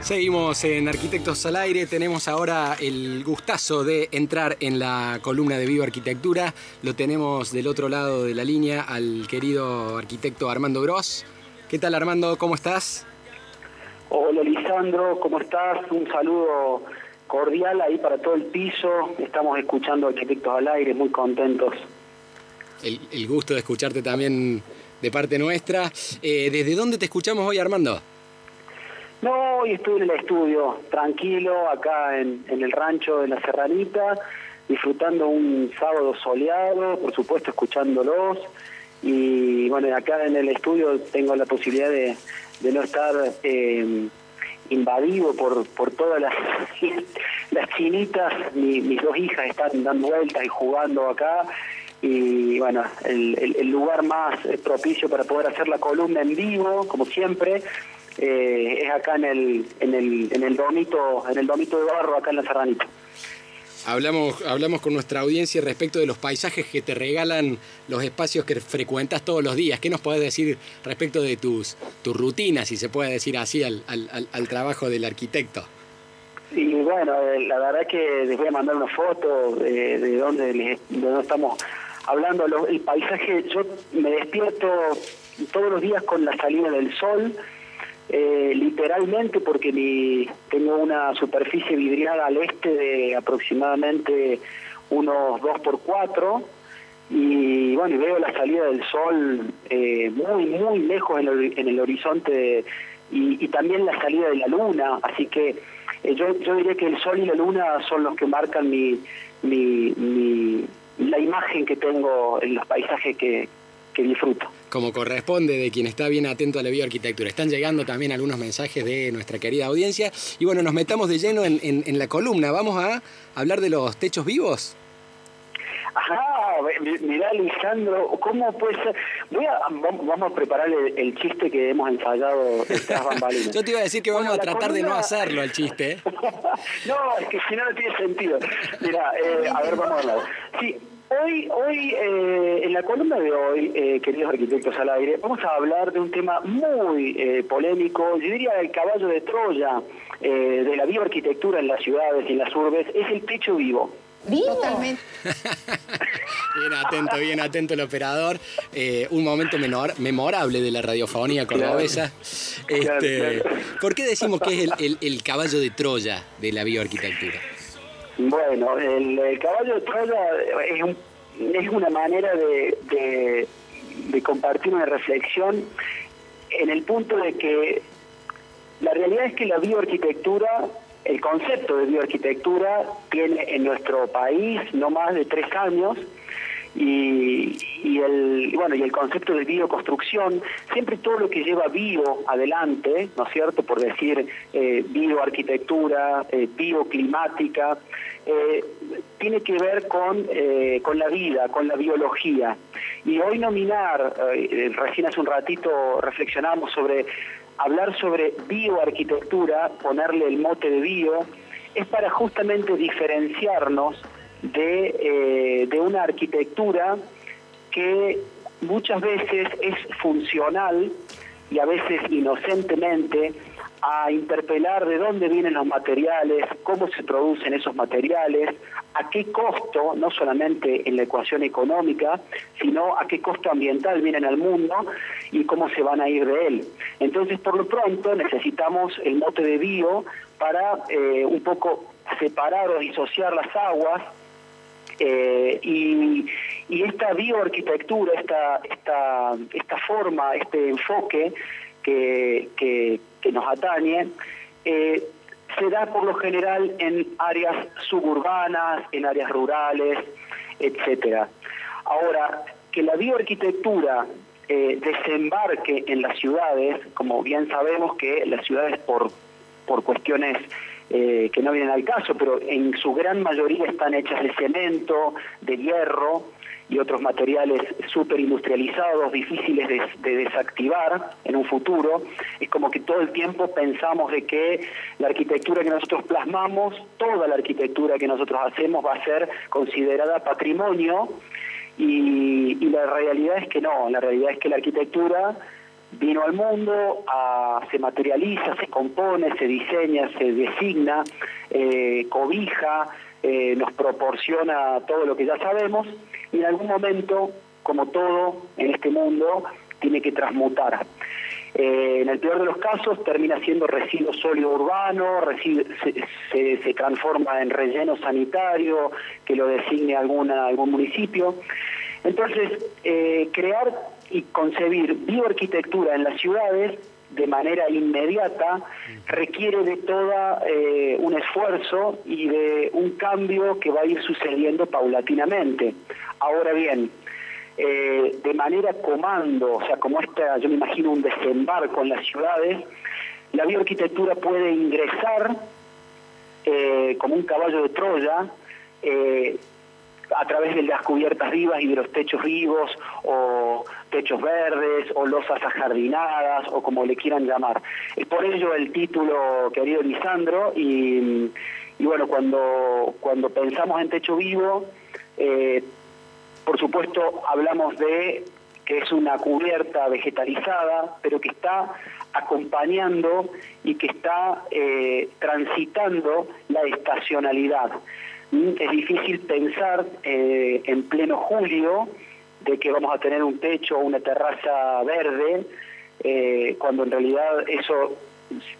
Seguimos en Arquitectos al Aire, tenemos ahora el gustazo de entrar en la columna de Viva Arquitectura. Lo tenemos del otro lado de la línea al querido arquitecto Armando Gross. ¿Qué tal Armando? ¿Cómo estás? Hola Lisandro, ¿cómo estás? Un saludo cordial ahí para todo el piso. Estamos escuchando Arquitectos al Aire, muy contentos. El, gusto de escucharte también de parte nuestra. Eh, ¿Desde dónde te escuchamos hoy Armando? No, hoy estoy en el estudio, tranquilo, acá en, el rancho de la Serranita, disfrutando un sábado soleado, por supuesto escuchándolos. Y bueno, acá en el estudio tengo la posibilidad de, no estar eh, invadido por, por todas las, las chinitas. mis dos hijas están dando vueltas y jugando acá. Y bueno, el lugar más propicio para poder hacer la columna en vivo, como siempre, eh, es acá en el, en el, en el domito, en el domito de barro, acá en la Serranita. Hablamos, hablamos con nuestra audiencia respecto de los paisajes que te regalan los espacios que frecuentas todos los días. ¿Qué nos puedes decir respecto de tus, tus rutinas, si se puede decir así, al, al, al trabajo del arquitecto? Sí, bueno, eh, la verdad es que les voy a mandar una foto de, de dónde, de dónde estamos hablando. El paisaje, yo me despierto todos los días con la salida del sol eh, literalmente porque mi, tengo una superficie vidriada al este de aproximadamente unos 2 por 4 y bueno, veo la salida del sol eh, muy, muy lejos en el, en el horizonte y, también la salida de la luna, así que eh, yo, yo diría que el sol y la luna son los que marcan mi, mi, la imagen que tengo en los paisajes que, que disfruto. Como corresponde de quien está bien atento a la bioarquitectura. Están llegando también algunos mensajes de nuestra querida audiencia. Y bueno, nos metamos de lleno en, en, la columna. Vamos a hablar de los techos vivos. Ajá, mirá Lisandro, ¿cómo puede ser? Voy a, vamos a preparar el, chiste que hemos ensayado bambalinas. Yo te iba a decir que vamos a tratar de no hacerlo el chiste. ¿eh? no, es que si no, no tiene sentido. Mira, eh, a ver, vamos a hablar. Sí, Hoy, hoy eh, en la columna de hoy, eh, queridos arquitectos al aire, vamos a hablar de un tema muy eh, polémico, yo diría el caballo de Troya de la bioarquitectura en las ciudades y en las urbes, es el techo vivo. ¿Vivo? Totalmente. bien atento, bien atento el operador. un momento menor, memorable de la radiofonía cordobesa. Este, ¿Por qué decimos que es el, el caballo de Troya de la bioarquitectura? Bueno, el, caballo de Troya es, una manera de, compartir una reflexión en el punto de que la realidad es que la bioarquitectura, el concepto de bioarquitectura tiene en nuestro país no más de tres años y, y, el bueno y el concepto de bioconstrucción siempre todo lo que lleva bio adelante no es cierto por decir eh, bioarquitectura eh, bioclimática eh, tiene que ver con, eh, con la vida, con la biología. Y hoy nominar, eh, recién hace un ratito reflexionamos sobre hablar sobre bioarquitectura, ponerle el mote de bio, es para justamente diferenciarnos de, de una arquitectura que muchas veces es funcional y a veces inocentemente a interpelar de dónde vienen los materiales, cómo se producen esos materiales, a qué costo, no solamente en la ecuación económica, sino a qué costo ambiental vienen al mundo y cómo se van a ir de él. Entonces, por lo pronto, necesitamos el mote de bio para eh, un poco separar o disociar las aguas eh, y, esta bioarquitectura, esta, esta, esta forma, este enfoque que, nos atañe, eh, se da por lo general en áreas suburbanas, en áreas rurales, etcétera. Ahora, que la bioarquitectura eh, desembarque en las ciudades, como bien sabemos que las ciudades por, por cuestiones eh, que no vienen al caso, pero en su gran mayoría están hechas de cemento, de hierro, y otros materiales súper industrializados, difíciles de, desactivar en un futuro. Es como que todo el tiempo pensamos de que la arquitectura que nosotros plasmamos, toda la arquitectura que nosotros hacemos va a ser considerada patrimonio y, la realidad es que no, la realidad es que la arquitectura vino al mundo, se materializa, se compone, se diseña, se designa, eh, cobija, eh, nos proporciona todo lo que ya sabemos y en algún momento, como todo en este mundo, tiene que transmutar. Eh, en el peor de los casos termina siendo residuo sólido urbano, se, transforma en relleno sanitario que lo designe alguna, algún municipio. Entonces, eh, crear y concebir bioarquitectura en las ciudades de manera inmediata requiere de toda eh, un esfuerzo y de un cambio que va a ir sucediendo paulatinamente. Ahora bien, eh, de manera comando, o sea, como esta, yo me imagino un desembarco en las ciudades, la bioarquitectura puede ingresar eh, como un caballo de Troya eh, a través de las cubiertas vivas y de los techos vivos o techos verdes o losas ajardinadas o como le quieran llamar. Es por ello el título, querido Lisandro, y, bueno, cuando, cuando pensamos en techo vivo, por supuesto, hablamos de que es una cubierta vegetalizada, pero que está acompañando y que está eh, transitando la estacionalidad. Mm, es difícil pensar eh, en pleno julio de que vamos a tener un techo o una terraza verde, eh, cuando en realidad eso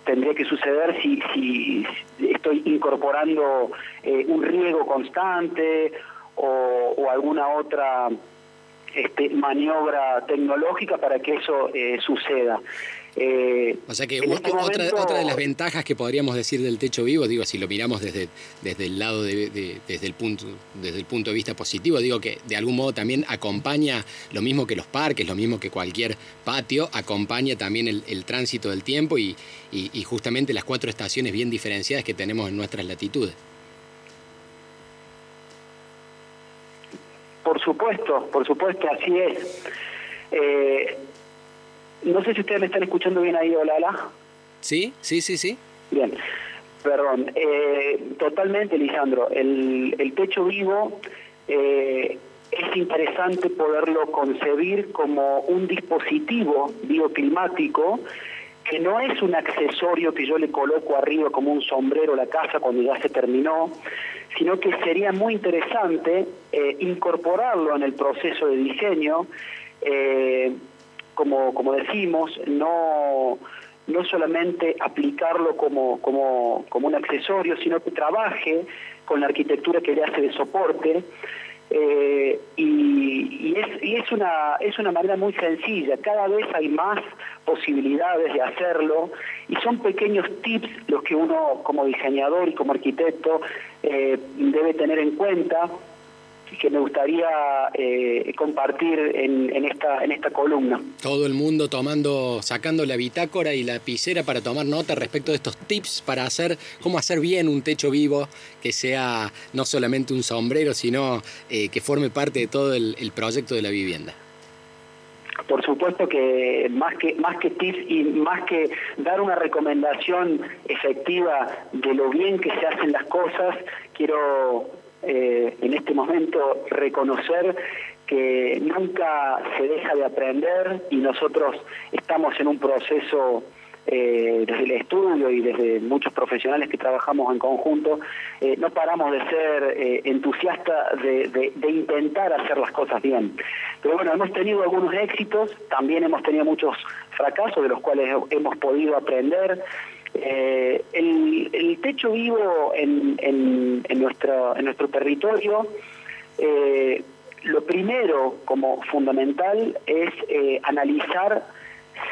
tendría que suceder si, si estoy incorporando un riego constante o, alguna otra este, maniobra tecnológica para que eso eh, suceda. Eh, o sea que este otra, otra de las ventajas que podríamos decir del techo vivo, digo, si lo miramos desde, desde el lado de, desde el punto desde el punto de vista positivo, digo que de algún modo también acompaña lo mismo que los parques, lo mismo que cualquier patio, acompaña también el, tránsito del tiempo y justamente las cuatro estaciones bien diferenciadas que tenemos en nuestras latitudes. Por supuesto, por supuesto, así es. Eh, no sé si ustedes me están escuchando bien ahí, hola, hola. Sí, sí, sí, sí. Bien, perdón. Eh, totalmente, Lisandro. El, el techo vivo eh, es interesante poderlo concebir como un dispositivo bioclimático que no es un accesorio que yo le coloco arriba como un sombrero a la casa cuando ya se terminó, sino que sería muy interesante eh, incorporarlo en el proceso de diseño, eh, como, como decimos, no, no solamente aplicarlo como, como, como un accesorio, sino que trabaje con la arquitectura que le hace de soporte. Eh, y, es, una, es una manera muy sencilla, cada vez hay más posibilidades de hacerlo y son pequeños tips los que uno como diseñador y como arquitecto eh, debe tener en cuenta que me gustaría eh, compartir en, esta en esta columna. Todo el mundo tomando, sacando la bitácora y la lapicera para tomar nota respecto de estos tips para hacer cómo hacer bien un techo vivo que sea no solamente un sombrero, sino eh, que forme parte de todo el proyecto de la vivienda por supuesto que más que más que tips y más que dar una recomendación efectiva de lo bien que se hacen las cosas, quiero eh, en este momento reconocer que nunca se deja de aprender y nosotros estamos en un proceso eh, desde el estudio y desde muchos profesionales que trabajamos en conjunto, eh, no paramos de ser entusiastas de, intentar hacer las cosas bien. Pero bueno, hemos tenido algunos éxitos, también hemos tenido muchos fracasos de los cuales hemos podido aprender. El, techo vivo en, nuestro, en nuestro territorio lo primero como fundamental es analizar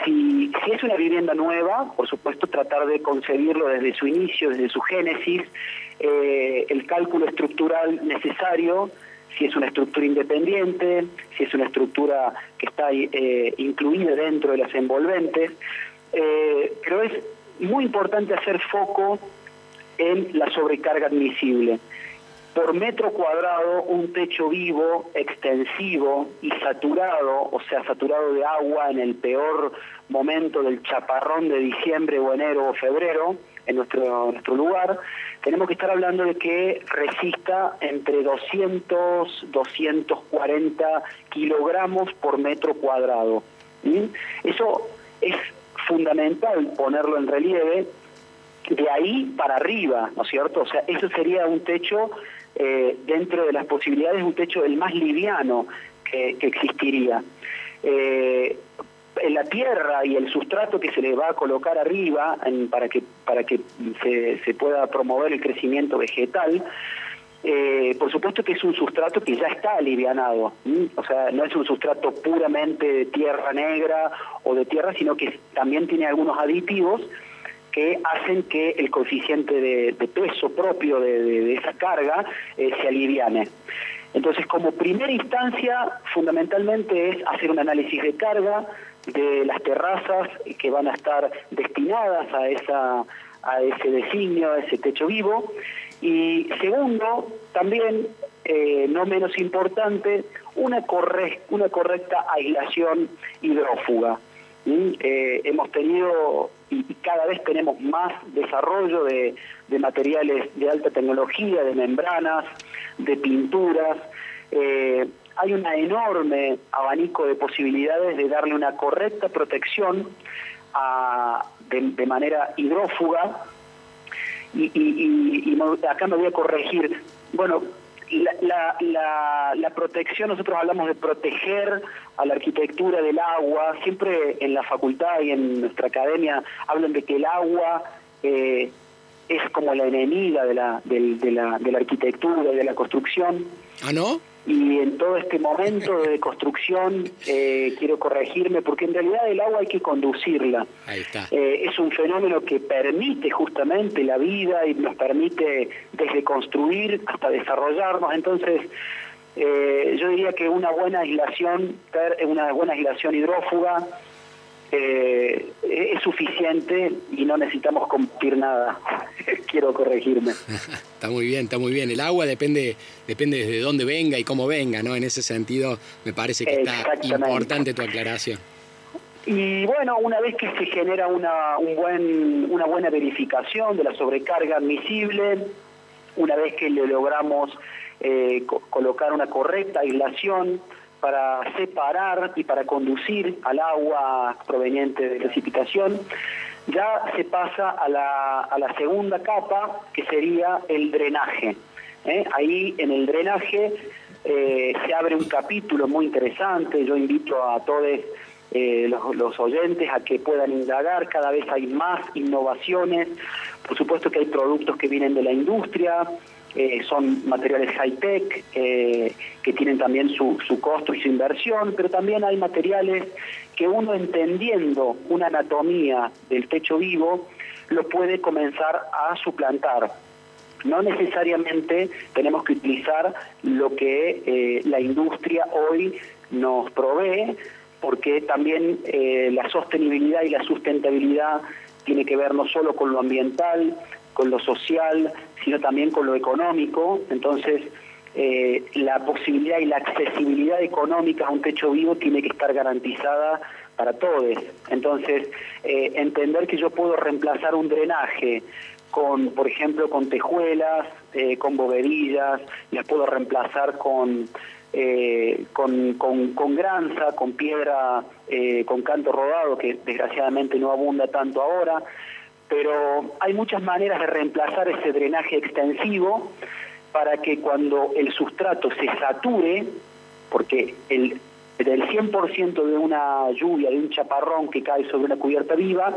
si, si es una vivienda nueva, por supuesto tratar de concebirlo desde su inicio, desde su génesis, eh, el cálculo estructural necesario, si es una estructura independiente, si es una estructura que está eh, incluida dentro de las envolventes, eh, pero es muy importante hacer foco en la sobrecarga admisible por metro cuadrado un techo vivo, extensivo y saturado, o sea, saturado de agua en el peor momento del chaparrón de diciembre o enero o febrero en nuestro, nuestro lugar, tenemos que estar hablando de que resista entre 200, 240 kilogramos por metro cuadrado. Eso es fundamental ponerlo en relieve de ahí para arriba, ¿no es cierto? O sea, eso sería un techo eh, dentro de las posibilidades, un techo el más liviano que, existiría. Eh, la tierra y el sustrato que se le va a colocar arriba para que para que se pueda promover el crecimiento vegetal eh, por supuesto que es un sustrato que ya está alivianado, o sea, no es un sustrato puramente de tierra negra o de tierra, sino que también tiene algunos aditivos que hacen que el coeficiente de, peso propio de, esa carga eh, se aliviane. Entonces, como primera instancia, fundamentalmente es hacer un análisis de carga de las terrazas que van a estar destinadas a, esa, a ese designio, a ese techo vivo, y segundo, también, eh, no menos importante, una, una correcta aislación hidrófuga. Eh, hemos tenido y, cada vez tenemos más desarrollo de, materiales de alta tecnología, de membranas, de pinturas. Eh, hay un enorme abanico de posibilidades de darle una correcta protección de manera hidrófuga y, y, acá me voy a corregir. Bueno, la, la, la, protección, nosotros hablamos de proteger a la arquitectura del agua, siempre en la facultad y en nuestra academia hablan de que el agua eh, es como la enemiga de la, de, la, de la arquitectura y de la construcción. ¿Ah, no? Y en todo este momento de construcción eh, quiero corregirme porque en realidad el agua hay que conducirla. Ahí está. Eh, es un fenómeno que permite justamente la vida y nos permite desde construir hasta desarrollarnos. Entonces, eh, yo diría que una buena aislación, una buena aislación hidrófuga, eh, es suficiente y no necesitamos cumplir nada. Quiero corregirme. está muy bien, está muy bien. El agua depende depende de dónde venga y cómo venga, ¿no? En ese sentido me parece que está importante tu aclaración. Y bueno, una vez que se genera una, un buen, una buena verificación de la sobrecarga admisible, una vez que le logramos eh, colocar una correcta aislación, para separar y para conducir al agua proveniente de precipitación, ya se pasa a la, a la segunda capa, que sería el drenaje. ¿eh? Ahí en el drenaje eh, se abre un capítulo muy interesante, yo invito a todos eh, los, los, oyentes a que puedan indagar, cada vez hay más innovaciones, por supuesto que hay productos que vienen de la industria, eh, son materiales high-tech eh, que tienen también su, su costo y su inversión, pero también hay materiales que uno entendiendo una anatomía del techo vivo lo puede comenzar a suplantar. No necesariamente tenemos que utilizar lo que eh, la industria hoy nos provee, porque también la sostenibilidad y la sustentabilidad tiene que ver no solo con lo ambiental, con lo social, sino también con lo económico. Entonces, eh, la posibilidad y la accesibilidad económica a un techo vivo tiene que estar garantizada para todos. Entonces, eh, entender que yo puedo reemplazar un drenaje con, por ejemplo, con tejuelas, eh, con bovedillas, las puedo reemplazar con, con, con, con, granza, con piedra, con canto rodado, que desgraciadamente no abunda tanto ahora pero hay muchas maneras de reemplazar ese drenaje extensivo para que cuando el sustrato se sature, porque el, del 100% de una lluvia, de un chaparrón que cae sobre una cubierta viva,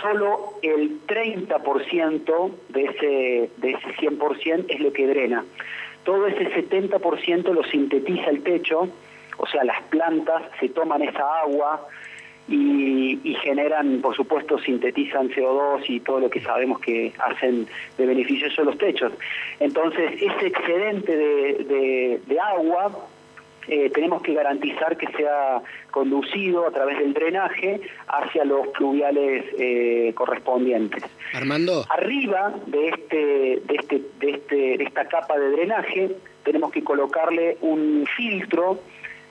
solo el 30% de ese, de ese 100% es lo que drena. Todo ese 70% lo sintetiza el techo, o sea, las plantas se toman esa agua, y, generan, por supuesto, sintetizan CO2 y todo lo que sabemos que hacen de beneficioso los techos. Entonces, ese excedente de, agua eh, tenemos que garantizar que sea conducido a través del drenaje hacia los pluviales eh, correspondientes. Armando. Arriba de este, de este, de este, de esta capa de drenaje tenemos que colocarle un filtro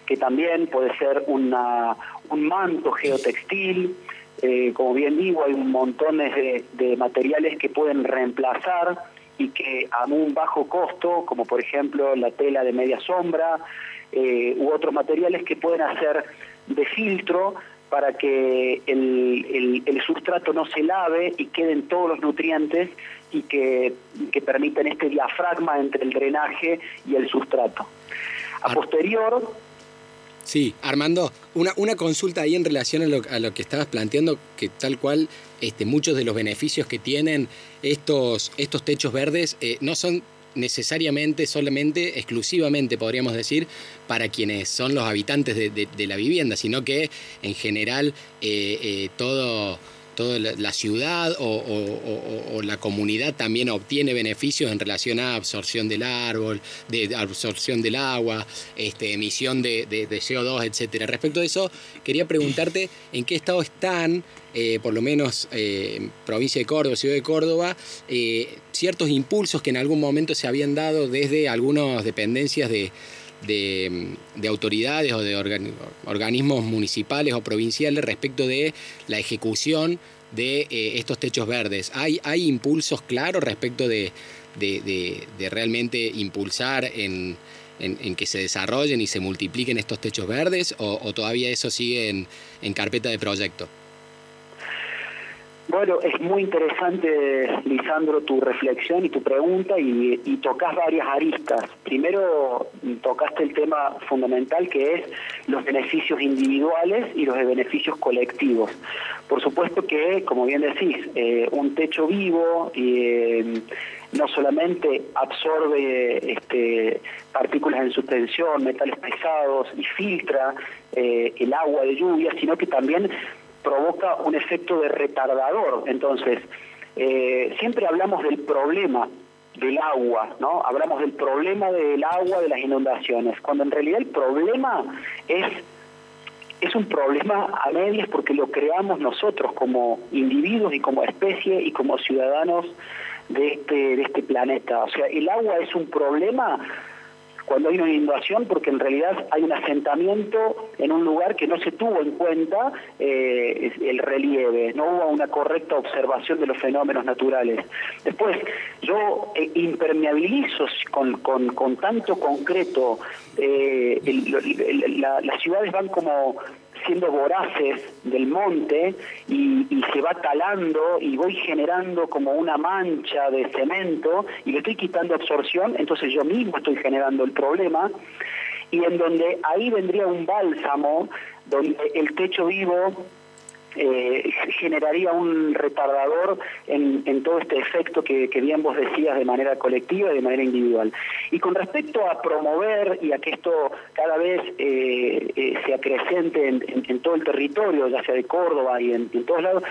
que también puede ser una, un manto geotextil, eh, como bien digo, hay un montón de, materiales que pueden reemplazar y que a un bajo costo, como por ejemplo la tela de media sombra, eh, u otros materiales que pueden hacer de filtro para que el, el, sustrato no se lave y queden todos los nutrientes y que, que permitan este diafragma entre el drenaje y el sustrato. A posterior, Sí, Armando, una, una consulta ahí en relación a lo, a lo, que estabas planteando, que tal cual este, muchos de los beneficios que tienen estos, estos techos verdes eh, no son necesariamente, solamente, exclusivamente, podríamos decir, para quienes son los habitantes de, la vivienda, sino que en general eh, eh, todo toda la ciudad o, la comunidad también obtiene beneficios en relación a absorción del árbol, de absorción del agua, este, emisión de, CO2, etcétera. Respecto a eso, quería preguntarte en qué estado están, eh, por lo menos eh, provincia de Córdoba, ciudad de Córdoba, eh, ciertos impulsos que en algún momento se habían dado desde algunas dependencias de de, autoridades o de organismos municipales o provinciales respecto de la ejecución de eh, estos techos verdes. ¿Hay, ¿Hay impulsos claros respecto de, realmente impulsar en, que se desarrollen y se multipliquen estos techos verdes o, todavía eso sigue en carpeta de proyecto? Bueno, es muy interesante, Lisandro, tu reflexión y tu pregunta y, tocas varias aristas. Primero, tocaste el tema fundamental que es los beneficios individuales y los beneficios colectivos. Por supuesto que, como bien decís, eh, un techo vivo eh, no solamente absorbe este, partículas en suspensión, metales pesados y filtra eh, el agua de lluvia, sino que también provoca un efecto de retardador. Entonces, eh, siempre hablamos del problema del agua, ¿no? Hablamos del problema del agua, de las inundaciones, cuando en realidad el problema es es un problema a medias porque lo creamos nosotros como individuos y como especie y como ciudadanos de este de este planeta. O sea, el agua es un problema cuando hay una inundación porque en realidad hay un asentamiento en un lugar que no se tuvo en cuenta eh, el relieve, no hubo una correcta observación de los fenómenos naturales. Después, yo eh, impermeabilizo con, con, tanto concreto, eh, las ciudades van como siendo voraces del monte y, se va talando y voy generando como una mancha de cemento y le estoy quitando absorción, entonces yo mismo estoy generando el problema. Y en donde ahí vendría un bálsamo donde el techo vivo eh, generaría un retardador en, todo este efecto que, bien vos decías de manera colectiva y de manera individual. Y con respecto a promover y a que esto cada vez eh, eh, se acrecente en, todo el territorio, ya sea de Córdoba y en, todos lados,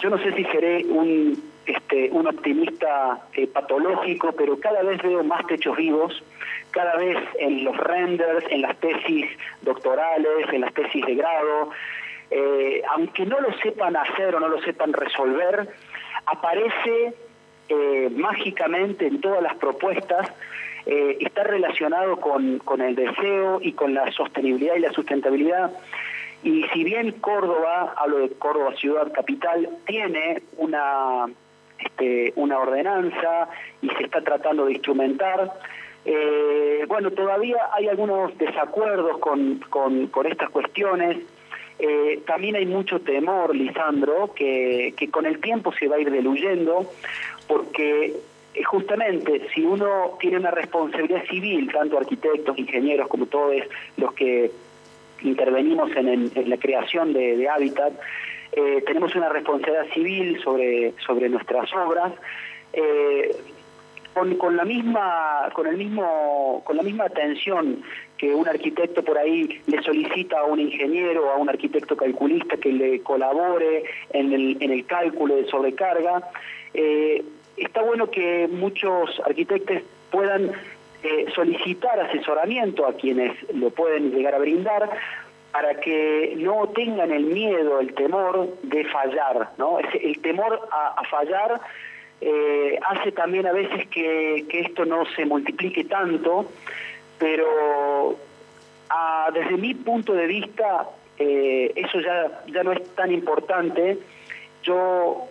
yo no sé si seré un, este, un optimista patológico, pero cada vez veo más techos vivos, cada vez en los renders, en las tesis doctorales, en las tesis de grado, eh, aunque no lo sepan hacer o no lo sepan resolver, aparece eh, mágicamente en todas las propuestas, eh, está relacionado con, el deseo y con la sostenibilidad y la sustentabilidad. Y si bien Córdoba, hablo de Córdoba ciudad capital, tiene una, este, una ordenanza y se está tratando de instrumentar, bueno, todavía hay algunos desacuerdos con, con estas cuestiones. Eh, también hay mucho temor, Lisandro, que, con el tiempo se va a ir diluyendo, porque eh, justamente si uno tiene una responsabilidad civil, tanto arquitectos, ingenieros como todos los que intervenimos en, la creación de, hábitat, eh, tenemos una responsabilidad civil sobre, sobre nuestras obras. Con, la misma con el mismo con la misma atención que un arquitecto por ahí le solicita a un ingeniero o a un arquitecto calculista que le colabore en el, en el cálculo de sobrecarga. Eh, está bueno que muchos arquitectos puedan eh, solicitar asesoramiento a quienes lo pueden llegar a brindar para que no tengan el miedo, el temor de fallar, ¿no? El temor a, fallar eh, hace también a veces que, que esto no se multiplique tanto pero ah, desde mi punto de vista eh, eso ya, ya no es tan importante. Yo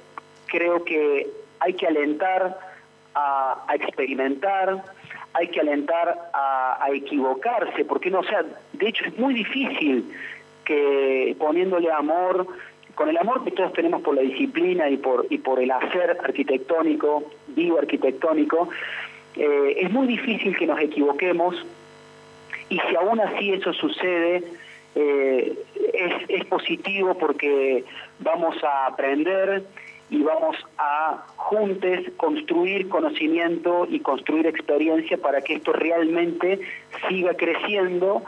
creo que hay que alentar a, experimentar, hay que alentar a, equivocarse, porque no, o sea, de hecho es muy difícil que poniéndole amor, con el amor que todos tenemos por la disciplina y por, el hacer arquitectónico, vivo arquitectónico, eh, es muy difícil que nos equivoquemos y si aún así eso sucede, eh, es, es positivo porque vamos a aprender y vamos a juntos construir conocimiento y construir experiencia para que esto realmente siga creciendo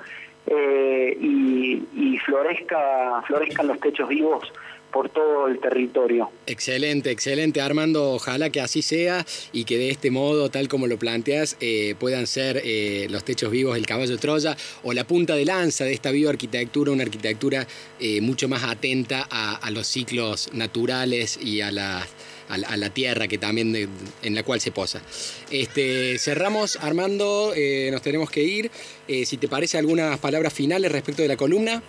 eh, y, y florezca, florezcan los techos vivos por todo el territorio. Excelente, excelente Armando, ojalá que así sea y que de este modo, tal como lo planteas, eh, puedan ser eh, los techos vivos el caballo de Troya o la punta de lanza de esta bioarquitectura, una arquitectura eh, mucho más atenta a, los ciclos naturales y a la, a, la tierra que también en la cual se posa. Este, cerramos, Armando, nos tenemos que ir. si te parece algunas palabras finales respecto de la columna.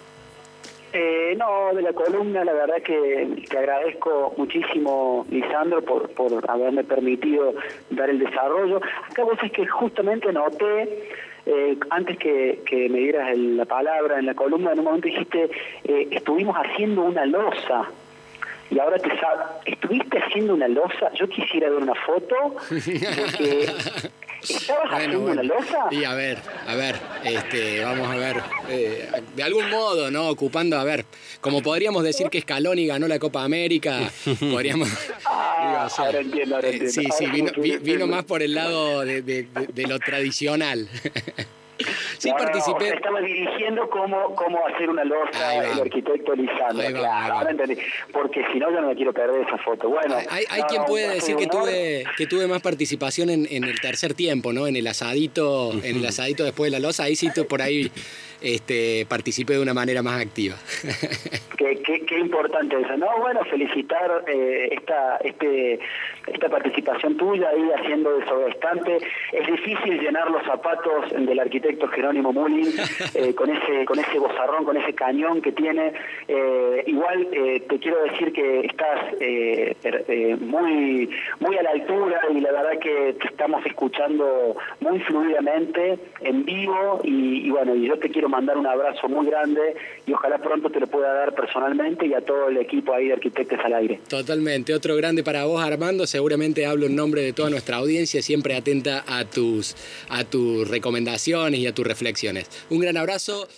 Eh, no, de la columna la verdad que te agradezco muchísimo, Lisandro, por, por haberme permitido dar el desarrollo. Acá vos es que justamente noté, eh, antes que, que, me dieras el, la palabra en la columna, en un momento dijiste, eh, estuvimos haciendo una losa. Y ahora te sabes, ¿estuviste haciendo una losa? Yo quisiera ver una foto porque ¿Estabas bueno, haciendo bueno. una losa? Y a ver, a ver, este, vamos a ver. Eh, de algún modo, ¿no? Ocupando, a ver, como podríamos decir que Scaloni ganó la Copa América, podríamos. Ah, ahora entiendo, ahora entiendo. Sí, sí, vino, vino más por el lado de, de, de, de lo tradicional. Sí, no, participé. No, estaba dirigiendo cómo, cómo hacer una losa el arquitecto Lisandro. Claro, ahora entendí. Porque si no, yo no me quiero perder esa foto. Bueno, hay, hay no, quien puede decir que tuve, que tuve más participación en, en, el tercer tiempo, ¿no? En el asadito, en el asadito después de la losa, ahí sí por ahí este, participé de una manera más activa. qué, qué, qué, importante eso. No, bueno, felicitar eh, esta, este, esta participación tuya ahí haciendo de sobreestante. Es difícil llenar los zapatos del arquitecto Jerónimo Mullin eh, con ese con ese bozarrón, con ese cañón que tiene. Eh, igual eh, te quiero decir que estás eh, muy muy a la altura y la verdad que te estamos escuchando muy fluidamente en vivo y, y bueno, y yo te quiero mandar un abrazo muy grande y ojalá pronto te lo pueda dar personalmente y a todo el equipo ahí de Arquitectos al Aire. Totalmente, otro grande para vos Armando, seguramente hablo en nombre de toda nuestra audiencia, siempre atenta a tus, a tus recomendaciones y a tus reflexiones. Un gran abrazo.